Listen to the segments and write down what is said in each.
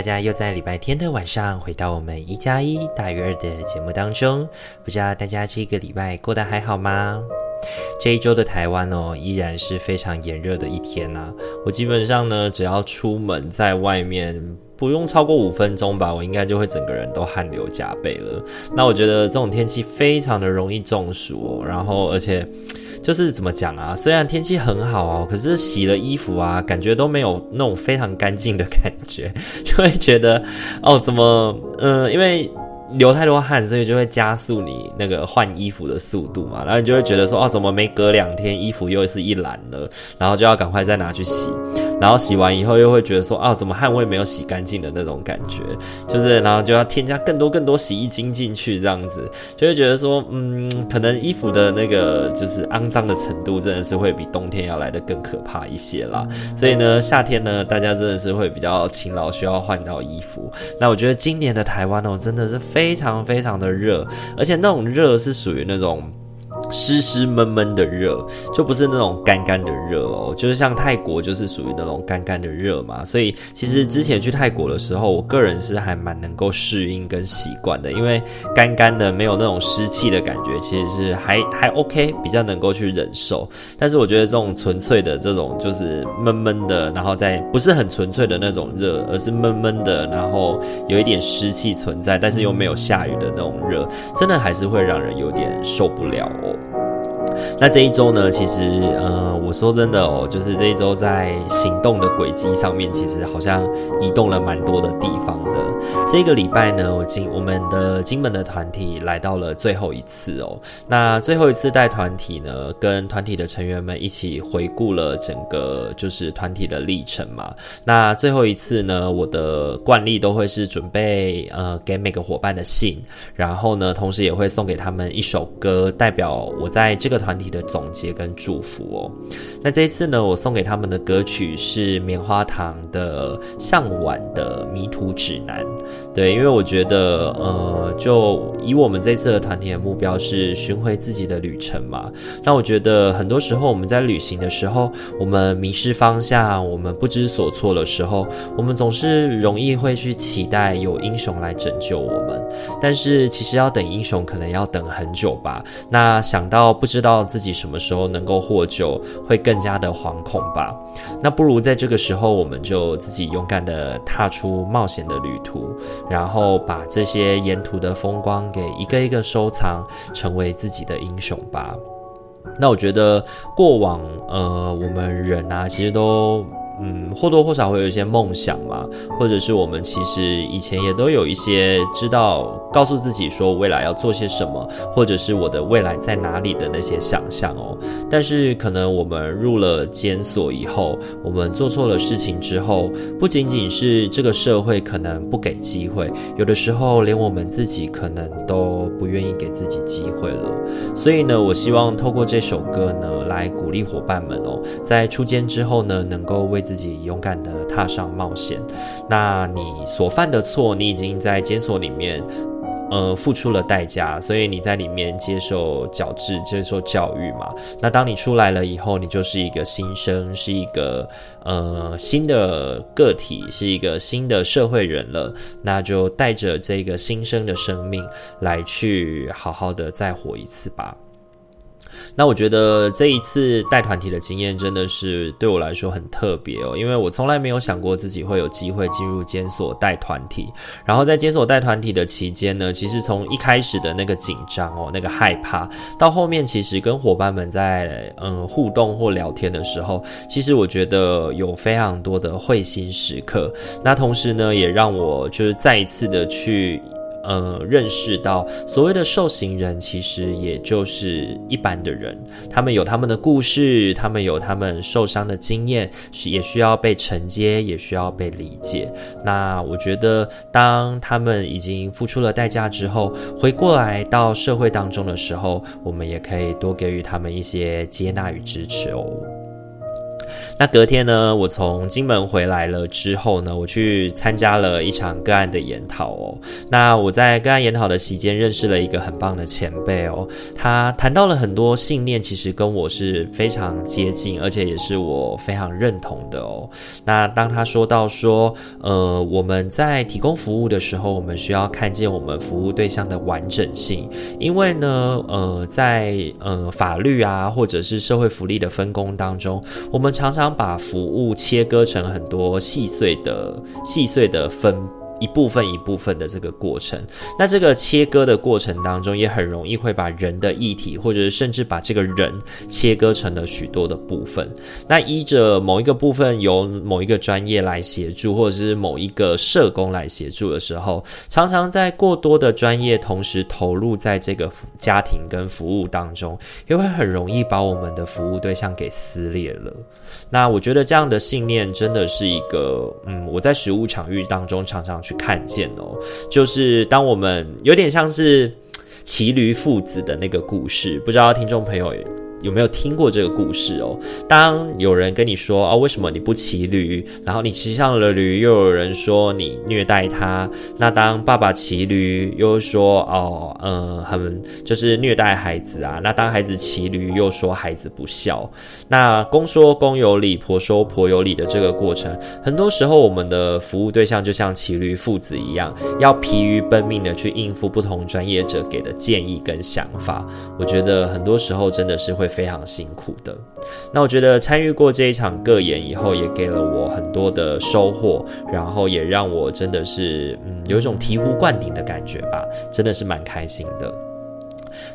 大家又在礼拜天的晚上回到我们一加一大于二的节目当中。不知道大家这个礼拜过得还好吗？这一周的台湾哦，依然是非常炎热的一天呐、啊。我基本上呢，只要出门在外面，不用超过五分钟吧，我应该就会整个人都汗流浃背了。那我觉得这种天气非常的容易中暑哦，然后而且。就是怎么讲啊？虽然天气很好啊，可是洗了衣服啊，感觉都没有那种非常干净的感觉，就会觉得哦，怎么嗯、因为流太多汗，所以就会加速你那个换衣服的速度嘛，然后你就会觉得说哦，怎么没隔两天衣服又是一篮了，然后就要赶快再拿去洗。然后洗完以后又会觉得说啊，怎么汗味没有洗干净的那种感觉，就是然后就要添加更多更多洗衣精进去，这样子就会觉得说，嗯，可能衣服的那个就是肮脏的程度真的是会比冬天要来的更可怕一些啦。所以呢，夏天呢，大家真的是会比较勤劳，需要换到衣服。那我觉得今年的台湾哦，真的是非非常非常的热，而且那种热是属于那种。湿湿闷闷的热，就不是那种干干的热哦，就是像泰国就是属于那种干干的热嘛，所以其实之前去泰国的时候，我个人是还蛮能够适应跟习惯的，因为干干的没有那种湿气的感觉，其实是还还 OK，比较能够去忍受。但是我觉得这种纯粹的这种就是闷闷的，然后再不是很纯粹的那种热，而是闷闷的，然后有一点湿气存在，但是又没有下雨的那种热，真的还是会让人有点受不了哦。那这一周呢，其实，呃，我说真的哦，就是这一周在行动的轨迹上面，其实好像移动了蛮多的地方的。这个礼拜呢，我金我们的金门的团体来到了最后一次哦。那最后一次带团体呢，跟团体的成员们一起回顾了整个就是团体的历程嘛。那最后一次呢，我的惯例都会是准备呃给每个伙伴的信，然后呢，同时也会送给他们一首歌，代表我在这个团体的总结跟祝福哦。那这一次呢，我送给他们的歌曲是棉花糖的《向晚的迷途指南》。对，因为我觉得，呃，就以我们这次的团体的目标是寻回自己的旅程嘛。那我觉得很多时候我们在旅行的时候，我们迷失方向，我们不知所措的时候，我们总是容易会去期待有英雄来拯救我们。但是其实要等英雄，可能要等很久吧。那想到不知道到自己什么时候能够获救，会更加的惶恐吧。那不如在这个时候，我们就自己勇敢的踏出冒险的旅途。然后把这些沿途的风光给一个一个收藏，成为自己的英雄吧。那我觉得过往，呃，我们人啊，其实都。嗯，或多或少会有一些梦想嘛，或者是我们其实以前也都有一些知道，告诉自己说未来要做些什么，或者是我的未来在哪里的那些想象哦。但是可能我们入了监所以后，我们做错了事情之后，不仅仅是这个社会可能不给机会，有的时候连我们自己可能都不愿意给自己机会了。所以呢，我希望透过这首歌呢，来鼓励伙伴们哦，在出监之后呢，能够为自己勇敢地踏上冒险。那你所犯的错，你已经在监所里面，呃，付出了代价，所以你在里面接受矫治、接受教育嘛。那当你出来了以后，你就是一个新生，是一个呃新的个体，是一个新的社会人了。那就带着这个新生的生命来去好好的再活一次吧。那我觉得这一次带团体的经验真的是对我来说很特别哦，因为我从来没有想过自己会有机会进入监所带团体。然后在监所带团体的期间呢，其实从一开始的那个紧张哦，那个害怕，到后面其实跟伙伴们在嗯互动或聊天的时候，其实我觉得有非常多的会心时刻。那同时呢，也让我就是再一次的去。呃认识到，所谓的受刑人其实也就是一般的人，他们有他们的故事，他们有他们受伤的经验，是也需要被承接，也需要被理解。那我觉得，当他们已经付出了代价之后，回过来到社会当中的时候，我们也可以多给予他们一些接纳与支持哦。那隔天呢，我从金门回来了之后呢，我去参加了一场个案的研讨哦。那我在个案研讨的期间认识了一个很棒的前辈哦，他谈到了很多信念，其实跟我是非常接近，而且也是我非常认同的哦。那当他说到说，呃，我们在提供服务的时候，我们需要看见我们服务对象的完整性，因为呢，呃，在呃法律啊，或者是社会福利的分工当中，我们常常把服务切割成很多细碎的、细碎的分。一部分一部分的这个过程，那这个切割的过程当中，也很容易会把人的议题，或者是甚至把这个人切割成了许多的部分。那依着某一个部分由某一个专业来协助，或者是某一个社工来协助的时候，常常在过多的专业同时投入在这个家庭跟服务当中，也会很容易把我们的服务对象给撕裂了。那我觉得这样的信念真的是一个，嗯，我在实务场域当中常常看见哦，就是当我们有点像是骑驴父子的那个故事，不知道听众朋友有没有听过这个故事哦？当有人跟你说、哦，为什么你不骑驴？然后你骑上了驴，又有人说你虐待他。那当爸爸骑驴，又说哦，嗯，很就是虐待孩子啊。那当孩子骑驴，又说孩子不孝。那公说公有理，婆说婆有理的这个过程，很多时候我们的服务对象就像骑驴父子一样，要疲于奔命的去应付不同专业者给的建议跟想法。我觉得很多时候真的是会。非常辛苦的。那我觉得参与过这一场个演以后，也给了我很多的收获，然后也让我真的是嗯有一种醍醐灌顶的感觉吧，真的是蛮开心的。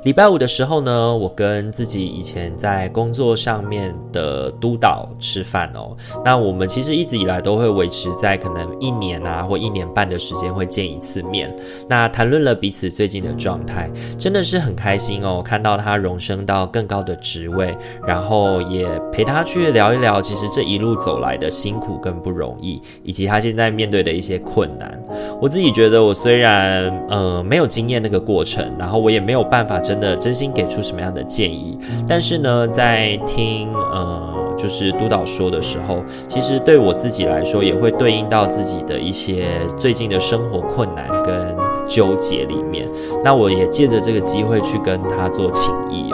礼拜五的时候呢，我跟自己以前在工作上面的督导吃饭哦。那我们其实一直以来都会维持在可能一年啊或一年半的时间会见一次面。那谈论了彼此最近的状态，真的是很开心哦。看到他荣升到更高的职位，然后也陪他去聊一聊，其实这一路走来的辛苦跟不容易，以及他现在面对的一些困难。我自己觉得，我虽然呃没有经验那个过程，然后我也没有办法真。真的真心给出什么样的建议？但是呢，在听呃，就是督导说的时候，其实对我自己来说，也会对应到自己的一些最近的生活困难跟纠结里面。那我也借着这个机会去跟他做情谊。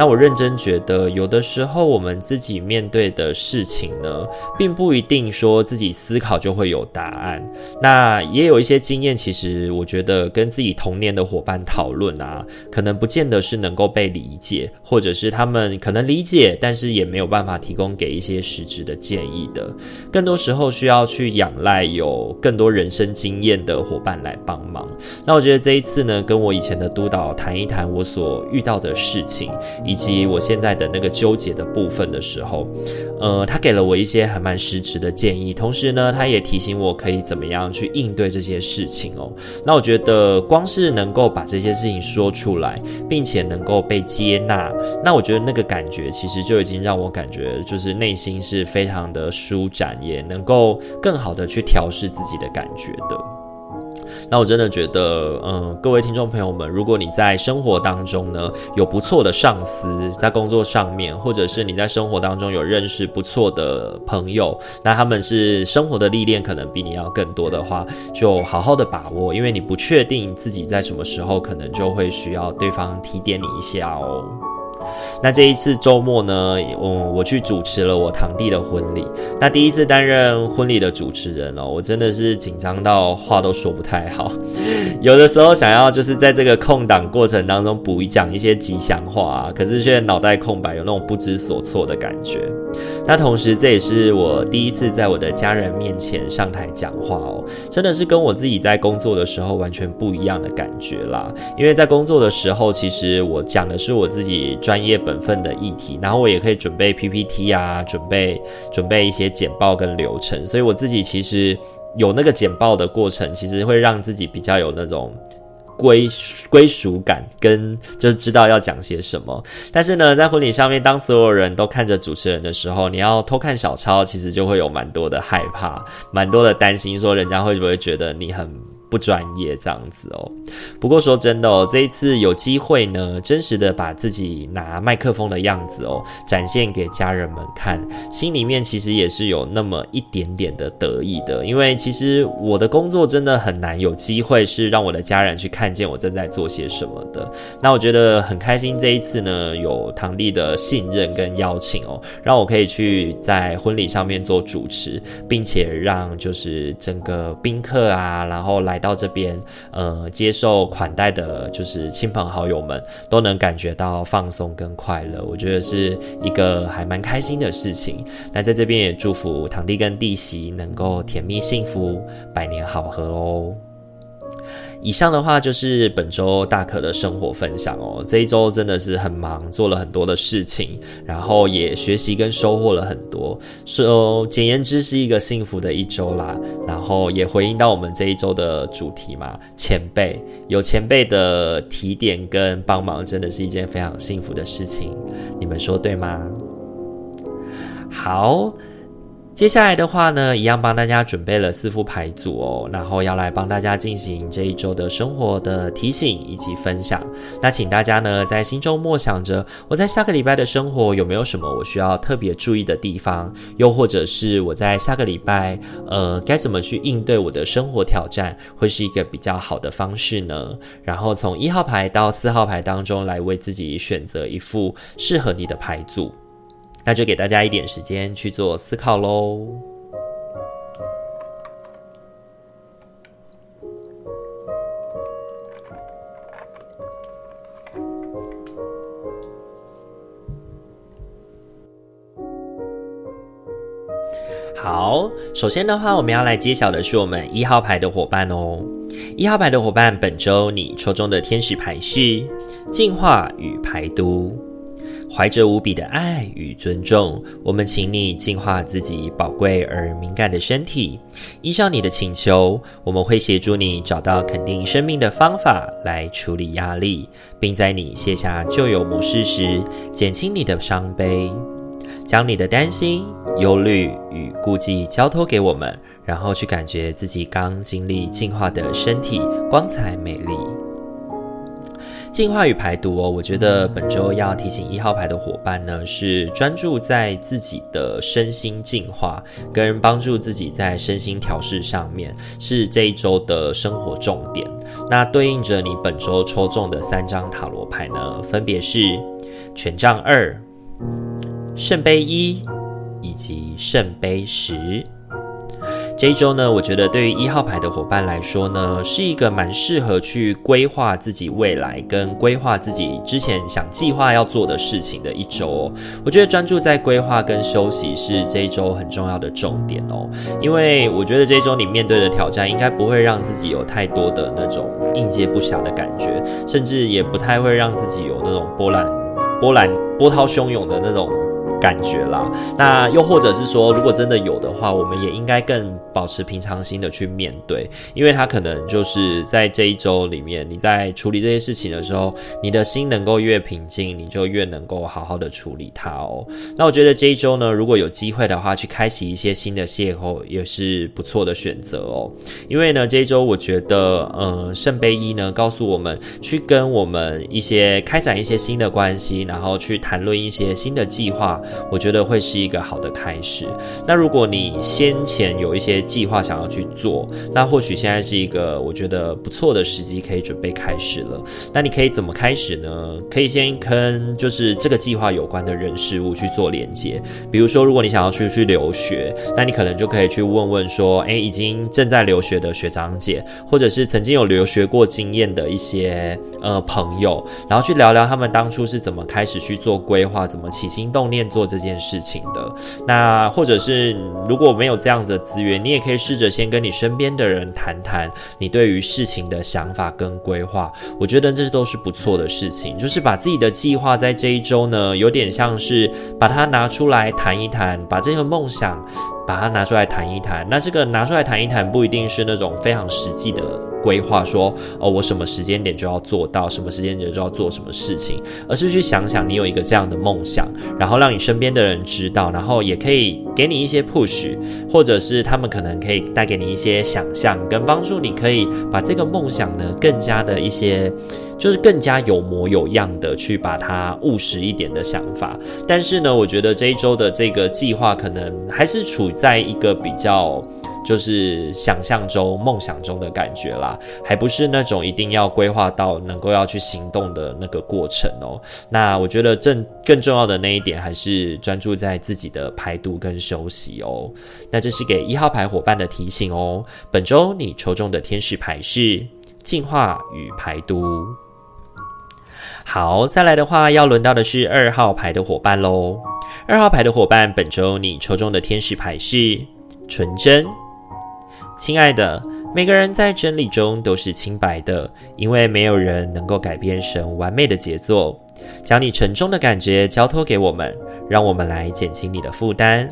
那我认真觉得，有的时候我们自己面对的事情呢，并不一定说自己思考就会有答案。那也有一些经验，其实我觉得跟自己同年的伙伴讨论啊，可能不见得是能够被理解，或者是他们可能理解，但是也没有办法提供给一些实质的建议的。更多时候需要去仰赖有更多人生经验的伙伴来帮忙。那我觉得这一次呢，跟我以前的督导谈一谈我所遇到的事情。以及我现在的那个纠结的部分的时候，呃，他给了我一些还蛮实质的建议，同时呢，他也提醒我可以怎么样去应对这些事情哦。那我觉得光是能够把这些事情说出来，并且能够被接纳，那我觉得那个感觉其实就已经让我感觉就是内心是非常的舒展，也能够更好的去调试自己的感觉的。那我真的觉得，嗯，各位听众朋友们，如果你在生活当中呢，有不错的上司，在工作上面，或者是你在生活当中有认识不错的朋友，那他们是生活的历练可能比你要更多的话，就好好的把握，因为你不确定自己在什么时候可能就会需要对方提点你一下哦。那这一次周末呢，嗯，我去主持了我堂弟的婚礼。那第一次担任婚礼的主持人哦，我真的是紧张到话都说不太好。有的时候想要就是在这个空档过程当中补一讲一些吉祥话啊，可是却脑袋空白，有那种不知所措的感觉。那同时这也是我第一次在我的家人面前上台讲话哦，真的是跟我自己在工作的时候完全不一样的感觉啦。因为在工作的时候，其实我讲的是我自己专业本分的议题，然后我也可以准备 PPT 啊，准备准备一些简报跟流程，所以我自己其实有那个简报的过程，其实会让自己比较有那种。归归属感跟就是知道要讲些什么，但是呢，在婚礼上面，当所有人都看着主持人的时候，你要偷看小抄，其实就会有蛮多的害怕，蛮多的担心，说人家会不会觉得你很。不专业这样子哦。不过说真的哦，这一次有机会呢，真实的把自己拿麦克风的样子哦，展现给家人们看，心里面其实也是有那么一点点的得意的。因为其实我的工作真的很难有机会是让我的家人去看见我正在做些什么的。那我觉得很开心，这一次呢，有堂弟的信任跟邀请哦，让我可以去在婚礼上面做主持，并且让就是整个宾客啊，然后来。到这边，呃，接受款待的，就是亲朋好友们都能感觉到放松跟快乐，我觉得是一个还蛮开心的事情。那在这边也祝福堂弟跟弟媳能够甜蜜幸福，百年好合哦。以上的话就是本周大可的生活分享哦。这一周真的是很忙，做了很多的事情，然后也学习跟收获了很多。说简言之是一个幸福的一周啦。然后也回应到我们这一周的主题嘛，前辈有前辈的提点跟帮忙，真的是一件非常幸福的事情。你们说对吗？好。接下来的话呢，一样帮大家准备了四副牌组哦，然后要来帮大家进行这一周的生活的提醒以及分享。那请大家呢在心中默想着，我在下个礼拜的生活有没有什么我需要特别注意的地方？又或者是我在下个礼拜，呃，该怎么去应对我的生活挑战，会是一个比较好的方式呢？然后从一号牌到四号牌当中来为自己选择一副适合你的牌组。那就给大家一点时间去做思考喽。好，首先的话，我们要来揭晓的是我们一号牌的伙伴哦。一号牌的伙伴，本周你抽中的天使牌是净化与排毒。怀着无比的爱与尊重，我们请你净化自己宝贵而敏感的身体。依照你的请求，我们会协助你找到肯定生命的方法来处理压力，并在你卸下旧有模式时，减轻你的伤悲。将你的担心、忧虑与顾忌交托给我们，然后去感觉自己刚经历净化的身体光彩美丽。净化与排毒哦，我觉得本周要提醒一号牌的伙伴呢，是专注在自己的身心净化，跟帮助自己在身心调试上面，是这一周的生活重点。那对应着你本周抽中的三张塔罗牌呢，分别是权杖二、圣杯一以及圣杯十。这一周呢，我觉得对于一号牌的伙伴来说呢，是一个蛮适合去规划自己未来跟规划自己之前想计划要做的事情的一周哦。我觉得专注在规划跟休息是这一周很重要的重点哦，因为我觉得这一周你面对的挑战应该不会让自己有太多的那种应接不暇的感觉，甚至也不太会让自己有那种波澜波澜波涛汹涌的那种。感觉啦，那又或者是说，如果真的有的话，我们也应该更保持平常心的去面对，因为他可能就是在这一周里面，你在处理这些事情的时候，你的心能够越平静，你就越能够好好的处理它哦。那我觉得这一周呢，如果有机会的话，去开启一些新的邂逅，也是不错的选择哦。因为呢，这一周我觉得，呃，圣杯一呢，告诉我们去跟我们一些开展一些新的关系，然后去谈论一些新的计划。我觉得会是一个好的开始。那如果你先前有一些计划想要去做，那或许现在是一个我觉得不错的时机，可以准备开始了。那你可以怎么开始呢？可以先跟就是这个计划有关的人事物去做连接。比如说，如果你想要出去留学，那你可能就可以去问问说，诶，已经正在留学的学长姐，或者是曾经有留学过经验的一些呃朋友，然后去聊聊他们当初是怎么开始去做规划，怎么起心动念做。做这件事情的。那或者是如果没有这样子的资源，你也可以试着先跟你身边的人谈谈你对于事情的想法跟规划。我觉得这都是不错的事情，就是把自己的计划在这一周呢，有点像是把它拿出来谈一谈，把这个梦想把它拿出来谈一谈。那这个拿出来谈一谈，不一定是那种非常实际的。规划说哦，我什么时间点就要做到，什么时间点就要做什么事情，而是去想想你有一个这样的梦想，然后让你身边的人知道，然后也可以给你一些 push，或者是他们可能可以带给你一些想象跟帮助，你可以把这个梦想呢更加的一些，就是更加有模有样的去把它务实一点的想法。但是呢，我觉得这一周的这个计划可能还是处在一个比较。就是想象中、梦想中的感觉啦，还不是那种一定要规划到能够要去行动的那个过程哦。那我觉得正更重要的那一点，还是专注在自己的排毒跟休息哦。那这是给一号牌伙伴的提醒哦。本周你抽中的天使牌是净化与排毒。好，再来的话，要轮到的是二号牌的伙伴喽。二号牌的伙伴，本周你抽中的天使牌是纯真。亲爱的，每个人在真理中都是清白的，因为没有人能够改变神完美的杰作。将你沉重的感觉交托给我们，让我们来减轻你的负担。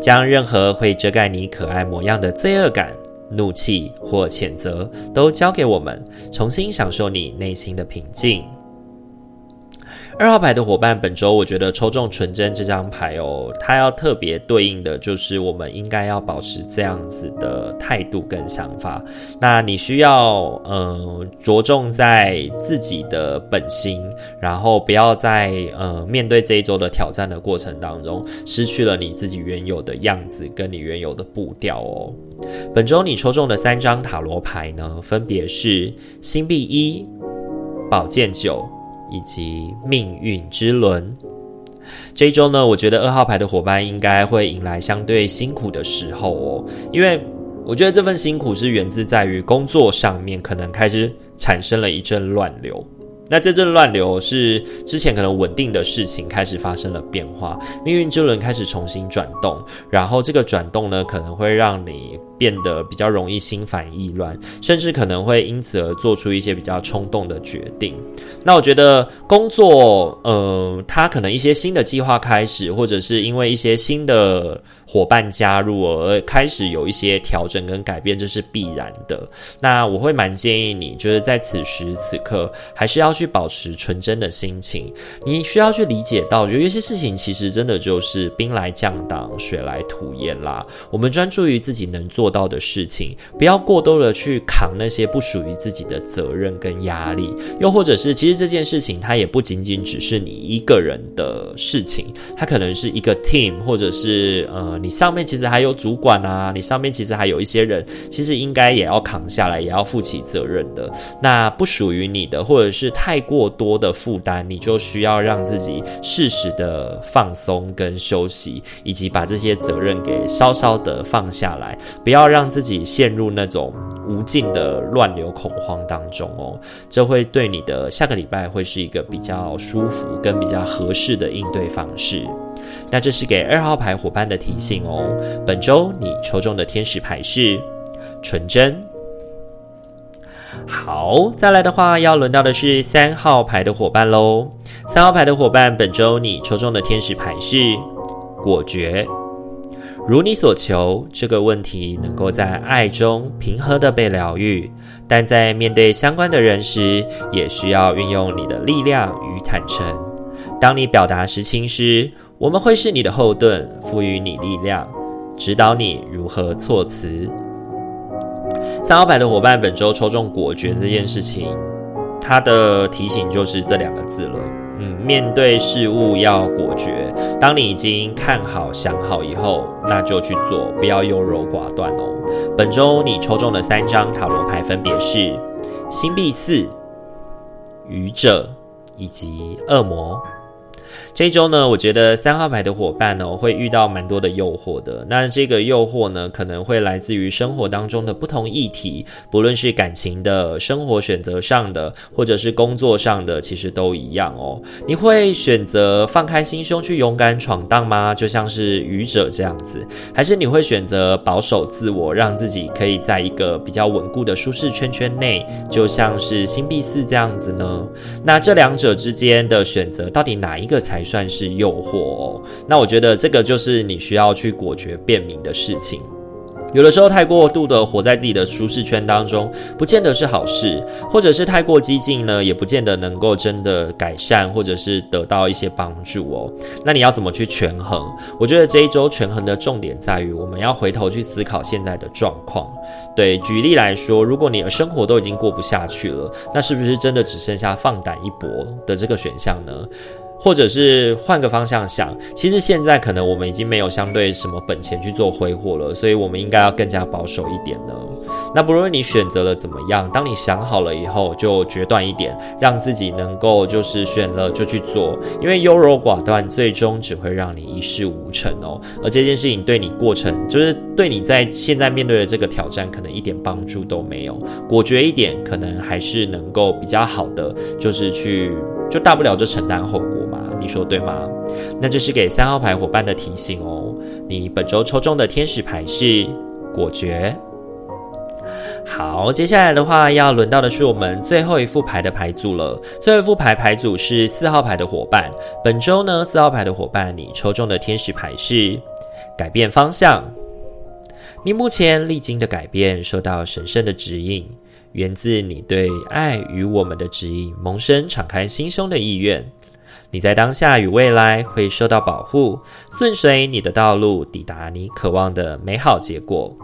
将任何会遮盖你可爱模样的罪恶感、怒气或谴责都交给我们，重新享受你内心的平静。二号牌的伙伴，本周我觉得抽中纯真这张牌哦，它要特别对应的就是我们应该要保持这样子的态度跟想法。那你需要嗯着重在自己的本心，然后不要在呃面对这一周的挑战的过程当中失去了你自己原有的样子跟你原有的步调哦。本周你抽中的三张塔罗牌呢，分别是星币一、宝剑九。以及命运之轮，这一周呢，我觉得二号牌的伙伴应该会迎来相对辛苦的时候哦，因为我觉得这份辛苦是源自在于工作上面可能开始产生了一阵乱流。那这阵乱流是之前可能稳定的事情开始发生了变化，命运之轮开始重新转动，然后这个转动呢，可能会让你变得比较容易心烦意乱，甚至可能会因此而做出一些比较冲动的决定。那我觉得工作，呃，他可能一些新的计划开始，或者是因为一些新的。伙伴加入而开始有一些调整跟改变，这是必然的。那我会蛮建议你，就是在此时此刻，还是要去保持纯真的心情。你需要去理解到，有一些事情其实真的就是兵来将挡，水来土掩啦。我们专注于自己能做到的事情，不要过多的去扛那些不属于自己的责任跟压力。又或者是，其实这件事情它也不仅仅只是你一个人的事情，它可能是一个 team，或者是呃。你上面其实还有主管啊，你上面其实还有一些人，其实应该也要扛下来，也要负起责任的。那不属于你的，或者是太过多的负担，你就需要让自己适时的放松跟休息，以及把这些责任给稍稍的放下来，不要让自己陷入那种无尽的乱流恐慌当中哦。这会对你的下个礼拜会是一个比较舒服跟比较合适的应对方式。那这是给二号牌伙伴的提醒哦。本周你抽中的天使牌是纯真。好，再来的话要轮到的是三号牌的伙伴喽。三号牌的伙伴，本周你抽中的天使牌是果决。如你所求，这个问题能够在爱中平和的被疗愈，但在面对相关的人时，也需要运用你的力量与坦诚。当你表达实情时，我们会是你的后盾，赋予你力量，指导你如何措辞。三号牌的伙伴，本周抽中果决这件事情，它的提醒就是这两个字了。嗯，面对事物要果决。当你已经看好、想好以后，那就去做，不要优柔寡断哦。本周你抽中的三张塔罗牌分别是星币四、愚者以及恶魔。这一周呢，我觉得三号牌的伙伴呢，会遇到蛮多的诱惑的。那这个诱惑呢，可能会来自于生活当中的不同议题，不论是感情的、生活选择上的，或者是工作上的，其实都一样哦。你会选择放开心胸去勇敢闯荡吗？就像是愚者这样子，还是你会选择保守自我，让自己可以在一个比较稳固的舒适圈圈内，就像是星币四这样子呢？那这两者之间的选择，到底哪一个才算是诱惑哦？那我觉得这个就是你需要去果决辨明的事情。有的时候太过度的活在自己的舒适圈当中，不见得是好事；或者是太过激进呢，也不见得能够真的改善，或者是得到一些帮助哦。那你要怎么去权衡？我觉得这一周权衡的重点在于，我们要回头去思考现在的状况。对，举例来说，如果你的生活都已经过不下去了，那是不是真的只剩下放胆一搏的这个选项呢？或者是换个方向想，其实现在可能我们已经没有相对什么本钱去做挥霍了，所以我们应该要更加保守一点呢。那不论你选择了怎么样，当你想好了以后，就决断一点，让自己能够就是选了就去做，因为优柔寡断最终只会让你一事无成哦。而这件事情对你过程，就是对你在现在面对的这个挑战，可能一点帮助都没有。果决一点，可能还是能够比较好的，就是去。就大不了就承担后果，你说对吗？那这是给三号牌伙伴的提醒哦。你本周抽中的天使牌是果决。好，接下来的话要轮到的是我们最后一副牌的牌组了。最后一副牌牌组是四号牌的伙伴。本周呢，四号牌的伙伴，你抽中的天使牌是改变方向。你目前历经的改变，受到神圣的指引。源自你对爱与我们的指引，萌生敞开心胸的意愿。你在当下与未来会受到保护，顺遂你的道路，抵达你渴望的美好结果。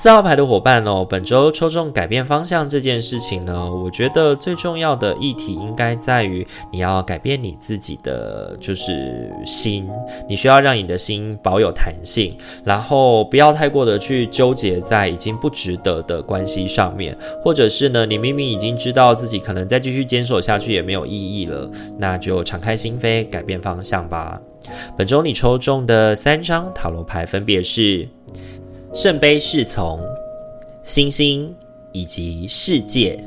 四号牌的伙伴哦，本周抽中改变方向这件事情呢，我觉得最重要的议题应该在于你要改变你自己的就是心，你需要让你的心保有弹性，然后不要太过的去纠结在已经不值得的关系上面，或者是呢，你明明已经知道自己可能再继续坚守下去也没有意义了，那就敞开心扉，改变方向吧。本周你抽中的三张塔罗牌分别是。圣杯侍从、星星以及世界。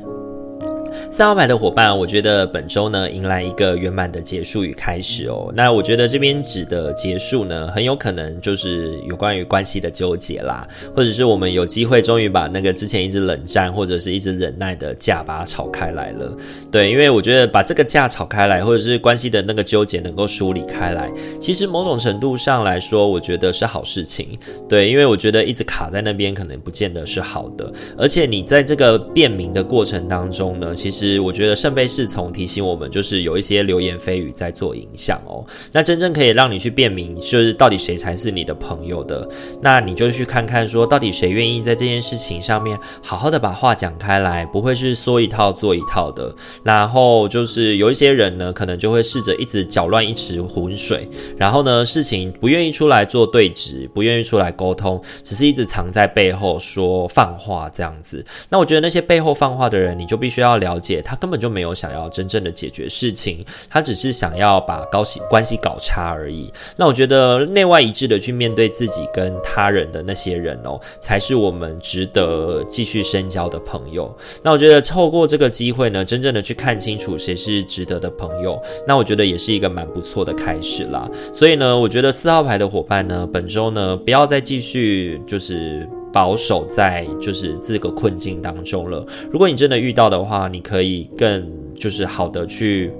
三号牌的伙伴，我觉得本周呢，迎来一个圆满的结束与开始哦。那我觉得这边指的结束呢，很有可能就是有关于关系的纠结啦，或者是我们有机会终于把那个之前一直冷战或者是一直忍耐的架把它吵开来了。对，因为我觉得把这个架吵开来，或者是关系的那个纠结能够梳理开来，其实某种程度上来说，我觉得是好事情。对，因为我觉得一直卡在那边，可能不见得是好的。而且你在这个辨明的过程当中呢，其实。实，我觉得圣杯侍从提醒我们，就是有一些流言蜚语在做影响哦。那真正可以让你去辨明，就是到底谁才是你的朋友的，那你就去看看，说到底谁愿意在这件事情上面好好的把话讲开来，不会是说一套做一套的。然后就是有一些人呢，可能就会试着一直搅乱一池浑水，然后呢，事情不愿意出来做对质，不愿意出来沟通，只是一直藏在背后说放话这样子。那我觉得那些背后放话的人，你就必须要了解。他根本就没有想要真正的解决事情，他只是想要把高系关系搞差而已。那我觉得内外一致的去面对自己跟他人的那些人哦，才是我们值得继续深交的朋友。那我觉得透过这个机会呢，真正的去看清楚谁是值得的朋友，那我觉得也是一个蛮不错的开始啦。所以呢，我觉得四号牌的伙伴呢，本周呢，不要再继续就是。保守在就是这个困境当中了。如果你真的遇到的话，你可以更就是好的去，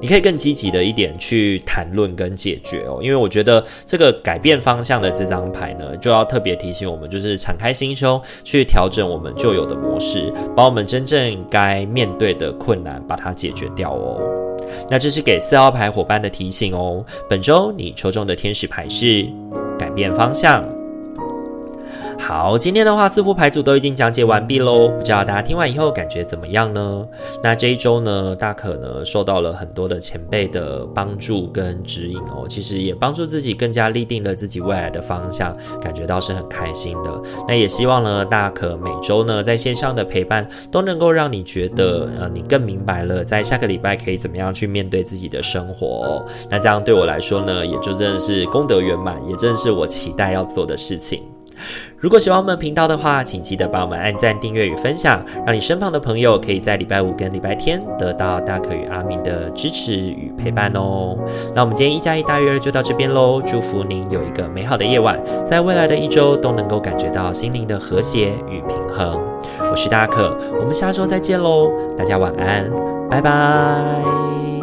你可以更积极的一点去谈论跟解决哦。因为我觉得这个改变方向的这张牌呢，就要特别提醒我们，就是敞开心胸去调整我们旧有的模式，把我们真正该面对的困难把它解决掉哦。那这是给四号牌伙伴的提醒哦。本周你抽中的天使牌是改变方向。好，今天的话，四副牌组都已经讲解完毕喽。不知道大家听完以后感觉怎么样呢？那这一周呢，大可呢受到了很多的前辈的帮助跟指引哦，其实也帮助自己更加立定了自己未来的方向，感觉到是很开心的。那也希望呢，大可每周呢在线上的陪伴都能够让你觉得，呃，你更明白了在下个礼拜可以怎么样去面对自己的生活哦。那这样对我来说呢，也就真的是功德圆满，也正是我期待要做的事情。如果喜欢我们频道的话，请记得帮我们按赞、订阅与分享，让你身旁的朋友可以在礼拜五跟礼拜天得到大可与阿明的支持与陪伴哦。那我们今天一加一大于二就到这边喽，祝福您有一个美好的夜晚，在未来的一周都能够感觉到心灵的和谐与平衡。我是大可，我们下周再见喽，大家晚安，拜拜。